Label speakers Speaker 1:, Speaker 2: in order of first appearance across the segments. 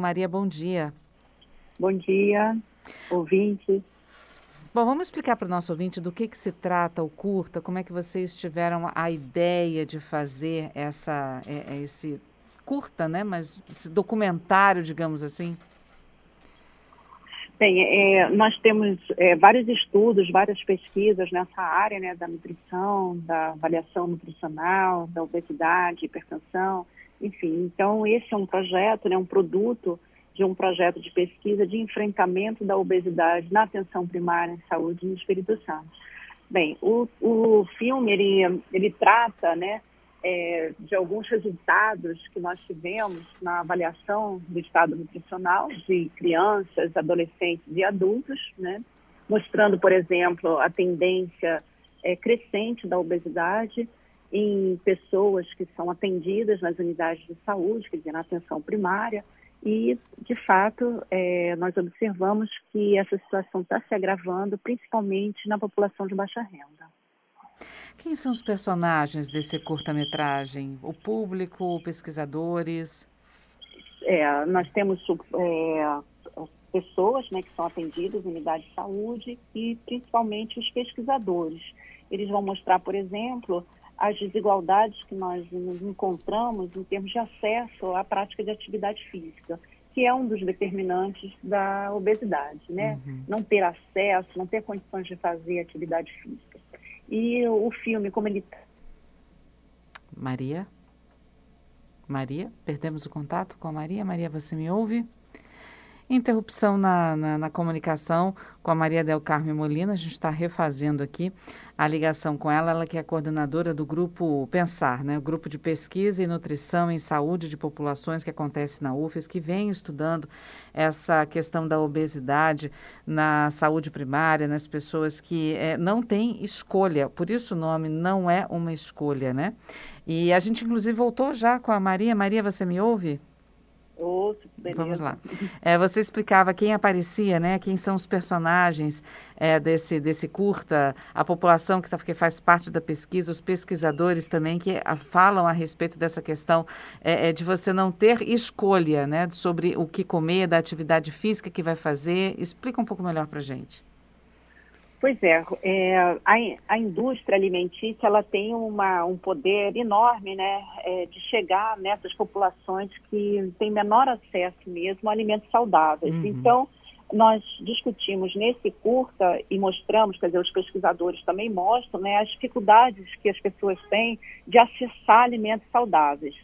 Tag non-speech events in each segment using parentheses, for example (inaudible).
Speaker 1: Maria, bom dia.
Speaker 2: Bom dia, ouvinte.
Speaker 1: Bom, vamos explicar para o nosso ouvinte do que, que se trata o curta, como é que vocês tiveram a ideia de fazer essa, é, é esse curta, né? Mas esse documentário, digamos assim.
Speaker 2: Bem, é, nós temos é, vários estudos, várias pesquisas nessa área, né, da nutrição, da avaliação nutricional, da obesidade, hipertensão, enfim, então esse é um projeto, né, um produto de um projeto de pesquisa de enfrentamento da obesidade na atenção primária em saúde no Espírito Santo. Bem, o, o filme ele, ele trata, né, é, de alguns resultados que nós tivemos na avaliação do estado nutricional de crianças, adolescentes e adultos, né, mostrando, por exemplo, a tendência é, crescente da obesidade em pessoas que são atendidas nas unidades de saúde, quer dizer, na atenção primária, e, de fato, é, nós observamos que essa situação está se agravando, principalmente na população de baixa renda.
Speaker 1: Quem são os personagens desse curta-metragem? O público, pesquisadores?
Speaker 2: É, nós temos é, pessoas né, que são atendidas unidades de saúde e, principalmente, os pesquisadores. Eles vão mostrar, por exemplo, as desigualdades que nós nos encontramos em termos de acesso à prática de atividade física, que é um dos determinantes da obesidade, né? Uhum. Não ter acesso, não ter condições de fazer atividade física. E o filme, como ele.
Speaker 1: Maria? Maria? Perdemos o contato com a Maria? Maria, você me ouve? Interrupção na, na, na, comunicação com a Maria Del Carme Molina. A gente está refazendo aqui a ligação com ela. Ela que é coordenadora do grupo Pensar, né? o grupo de pesquisa e nutrição em saúde de populações que acontece na UFES, que vem estudando essa questão da obesidade na saúde primária, nas pessoas que é, não têm escolha. Por isso o nome não é uma escolha, né? E a gente, inclusive, voltou já com a Maria. Maria, você me ouve?
Speaker 2: Ouço, beleza.
Speaker 1: Vamos lá. É, você explicava quem aparecia, né? Quem são os personagens é, desse, desse curta, a população que, tá, que faz parte da pesquisa, os pesquisadores também que a, falam a respeito dessa questão é, é, de você não ter escolha, né? Sobre o que comer, da atividade física que vai fazer. Explica um pouco melhor para gente.
Speaker 2: Pois é, é a, a, indústria alimentícia ela tem uma, um poder enorme né, é, de chegar nessas populações que têm menor acesso mesmo a alimentos saudáveis. Uhum. Então, nós discutimos nesse curta e mostramos, quer dizer, os pesquisadores também mostram né, as dificuldades que as pessoas têm de acessar alimentos saudáveis.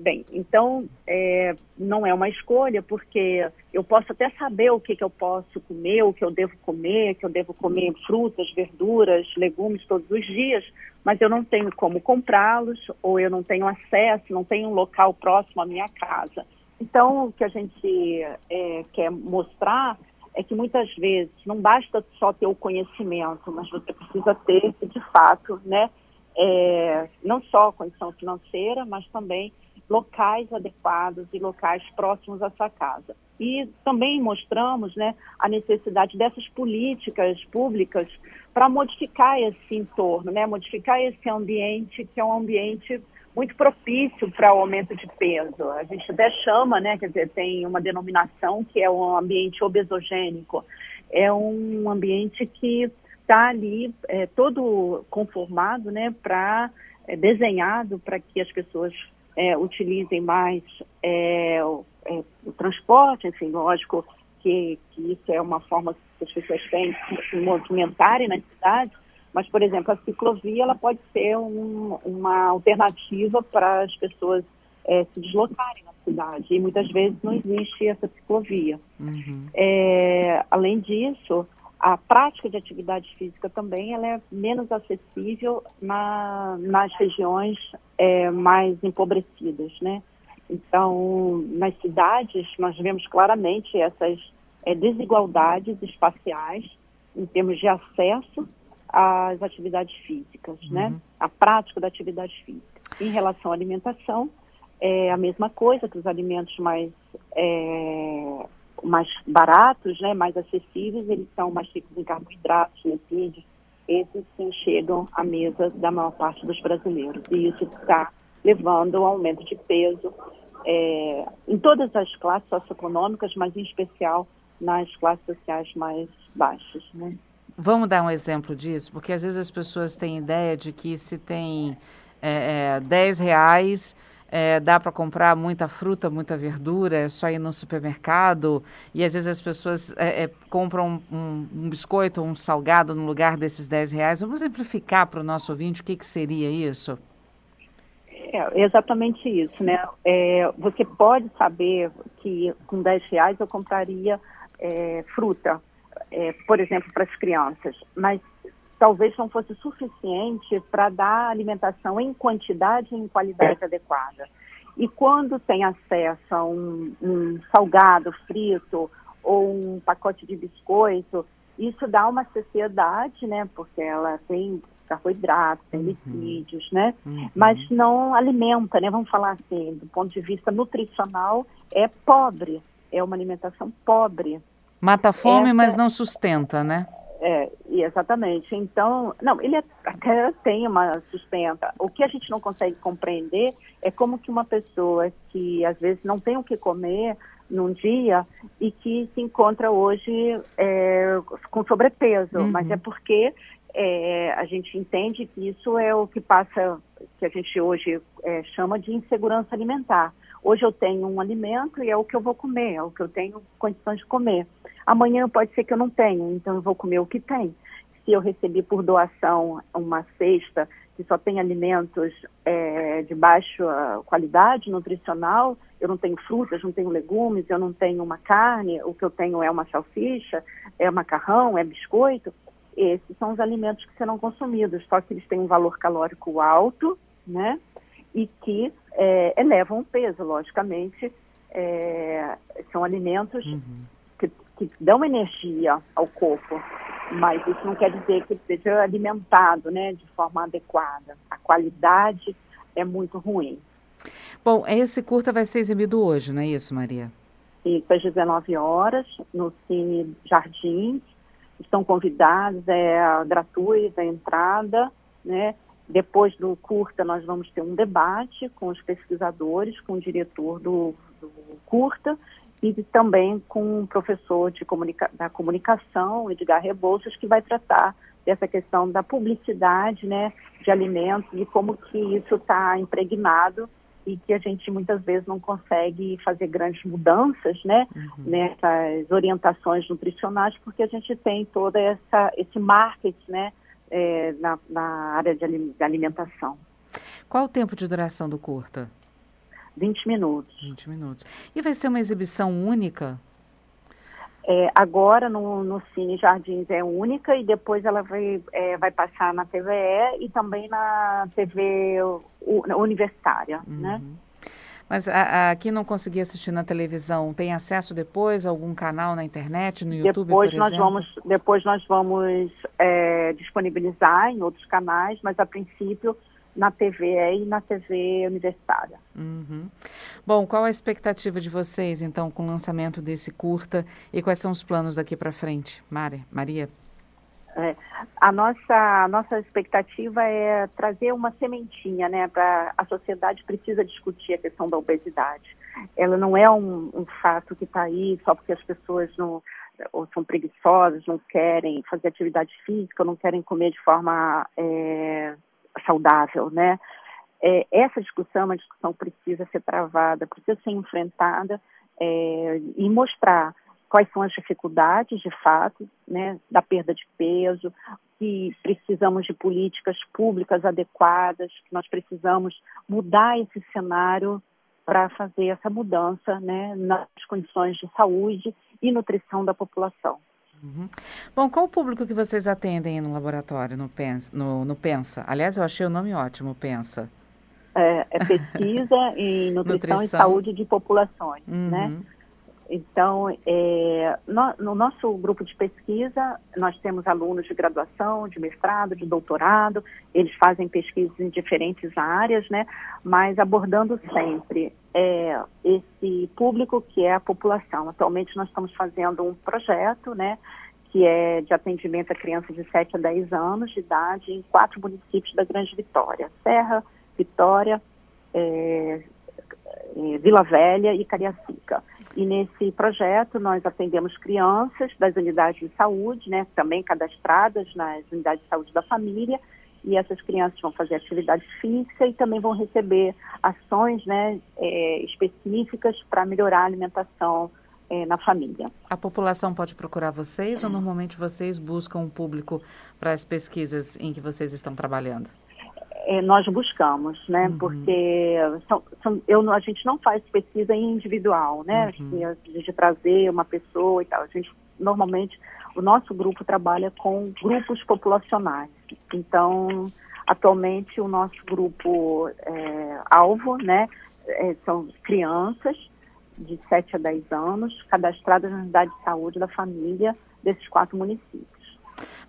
Speaker 2: Bem, então é, não é uma escolha, porque eu posso até saber o que, que eu posso comer, o que eu devo comer, que eu devo comer frutas, verduras, legumes todos os dias, mas eu não tenho como comprá-los, ou eu não tenho acesso, não tenho um local próximo à minha casa. Então, o que a gente é, quer mostrar é que muitas vezes não basta só ter o conhecimento, mas você precisa ter, de fato, né, é, não só condição financeira, mas também locais adequados e locais próximos à sua casa. E também mostramos né, a necessidade dessas políticas públicas para modificar esse entorno, né, modificar esse ambiente que é um ambiente muito propício para o aumento de peso. A gente até chama, né, quer dizer, tem uma denominação que é um ambiente obesogênico. É um ambiente que está ali é, todo conformado, né, para é, desenhado para que as pessoas é, utilizem mais é, o, é, o, transporte, enfim, lógico que, que, isso é uma forma que as pessoas têm de se movimentarem na cidade, mas, por exemplo, a ciclovia ela pode ser um, uma alternativa para as pessoas é, se deslocarem na cidade, e muitas vezes não existe essa ciclovia. Uhum. É, além disso, a prática de atividade física também ela é menos acessível na, nas regiões é, mais empobrecidas, né? Então, nas cidades, nós vemos claramente essas é, desigualdades espaciais em termos de acesso às atividades físicas, né? uhum. né? A prática da atividade física. Em relação à alimentação, é a mesma coisa que os alimentos mais é, mais baratos, né, mais acessíveis, eles são mais ricos em carboidratos, lipídios, esses sim chegam à mesa da maior parte dos brasileiros. E isso está levando ao aumento de peso é, em todas as classes socioeconômicas, mas em especial nas classes sociais mais baixas. Né?
Speaker 1: Vamos dar um exemplo disso, porque às vezes as pessoas têm ideia de que se tem é, é, 10 reais é, dá para comprar muita fruta, muita verdura, é só ir no supermercado. E às vezes as pessoas é, é, compram um, um, biscoito um salgado no lugar desses 10 reais. Vamos simplificar para o nosso ouvinte o que, que seria isso?
Speaker 2: É exatamente isso, né? É, você pode saber que com 10 reais eu compraria é, fruta, é, por exemplo, para as crianças, mas talvez não fosse suficiente para dar alimentação em quantidade e em qualidade adequada. E quando tem acesso a um, um salgado frito ou um pacote de biscoito, isso dá uma saciedade, né? Porque ela tem carboidratos, tem uhum. lipídios, né? Uhum. Mas não alimenta, né? Vamos falar assim, do ponto de vista nutricional, é pobre, é uma alimentação pobre.
Speaker 1: Mata a fome, Essa... mas não sustenta, né?
Speaker 2: É, exatamente. Então, não, ele até tem uma sustenta. O que a gente não consegue compreender é como que uma pessoa que às vezes não tem o que comer num dia e que se encontra hoje é, com sobrepeso, uhum. mas é porque é, a gente entende que isso é o que passa, que a gente hoje é, chama de insegurança alimentar. Hoje eu tenho um alimento e é o que eu vou comer, é o que eu tenho condições de comer. Amanhã pode ser que eu não tenha, então eu vou comer o que tem. Se eu recebi por doação uma cesta que só tem alimentos é, de baixa qualidade nutricional, eu não tenho frutas, não tenho legumes, eu não tenho uma carne, o que eu tenho é uma salsicha, é macarrão, é biscoito, esses são os alimentos que serão consumidos, só que eles têm um valor calórico alto, né? E que é, elevam o peso, logicamente. É, são alimentos uhum que dão energia ao corpo, mas isso não quer dizer que ele seja alimentado né, de forma adequada. A qualidade é muito ruim.
Speaker 1: Bom, esse curta vai ser exibido hoje, não é isso, Maria?
Speaker 2: Isso, às 19 horas, no Cine Jardins. Estão convidados, é gratuita a entrada, né? Depois do curta, nós vamos ter um debate com os pesquisadores, com o diretor do, do curta, e também com um professor de comunica da comunicação, Edgar Rebouças, que vai tratar dessa questão da publicidade né, de alimentos e como que isso está impregnado e que a gente muitas vezes não consegue fazer grandes mudanças né, uhum. nessas orientações nutricionais, porque a gente tem toda essa esse marketing né, é, na, na área de alimentação.
Speaker 1: Qual o tempo de duração do curta?
Speaker 2: 20 minutos.
Speaker 1: 20 minutos. E vai ser uma exibição única?
Speaker 2: É, agora no, no Cine Jardins é única e depois ela vai, é, vai passar na TVE e também na TV universitária, uhum. né?
Speaker 1: Mas a, a, quem não conseguir assistir na televisão tem acesso depois a algum canal na internet, no YouTube,
Speaker 2: depois
Speaker 1: por
Speaker 2: nós exemplo? Vamos, depois nós vamos é, disponibilizar em outros canais, mas a princípio na TV e na TV universitária.
Speaker 1: Uhum. Bom, qual a expectativa de vocês, então, com o lançamento desse curta e quais são os planos daqui para frente? Mari, Maria?
Speaker 2: É, a, nossa, a nossa expectativa é trazer uma sementinha, né? Pra, a sociedade precisa discutir a questão da obesidade. Ela não é um, um fato que está aí só porque as pessoas não ou são preguiçosas, não querem fazer atividade física, não querem comer de forma é, saudável, né? É, essa discussão uma discussão precisa ser travada, precisa ser enfrentada é, e mostrar quais são as dificuldades, de fato, né, da perda de peso, que precisamos de políticas públicas adequadas, que nós precisamos mudar esse cenário para fazer essa mudança né, nas condições de saúde e nutrição da população.
Speaker 1: Uhum. Bom, qual o público que vocês atendem no laboratório, no Pensa? No, no Pensa? Aliás, eu achei o nome ótimo, Pensa.
Speaker 2: É, é pesquisa em nutrição, (laughs) nutrição, e saúde de populações, né? uhum. né? Então, é, no, no, nosso grupo de pesquisa, nós temos alunos de graduação, de mestrado, de doutorado, eles fazem pesquisas em diferentes áreas, né? Mas abordando sempre é, esse público que é a população. Atualmente nós estamos fazendo um projeto, né? Que é de atendimento a crianças de 7 a 10 anos de idade em quatro municípios da Grande Vitória. Serra, Vitória, é, é, Vila Velha e Cariacica. E nesse projeto nós atendemos crianças das unidades de saúde, né, também cadastradas nas unidades de saúde da família, e essas crianças vão fazer atividade física e também vão receber ações né, é, específicas para melhorar a alimentação é, na família.
Speaker 1: A população pode procurar vocês ou normalmente vocês buscam um público para as pesquisas em que vocês estão trabalhando?
Speaker 2: É, nós buscamos, né? Uhum. Porque são, são, eu, a gente não faz pesquisa individual, né? Uhum. De, de trazer uma pessoa e tal. A gente normalmente o nosso grupo trabalha com grupos populacionais. Então, atualmente o nosso grupo é, alvo, né, é, são crianças de 7 a 10 anos, cadastradas na unidade de saúde da família desses quatro municípios.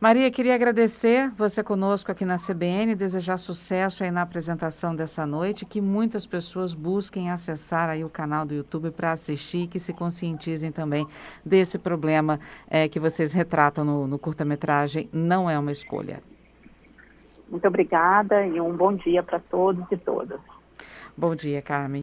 Speaker 1: Maria, queria agradecer você conosco aqui na CBN, desejar sucesso aí na apresentação dessa noite, que muitas pessoas busquem acessar aí o canal do YouTube para assistir e que se conscientizem também desse problema é, que vocês retratam no, no curta-metragem Não é uma Escolha.
Speaker 2: Muito obrigada e um bom dia para todos e todas.
Speaker 1: Bom dia, Carmen.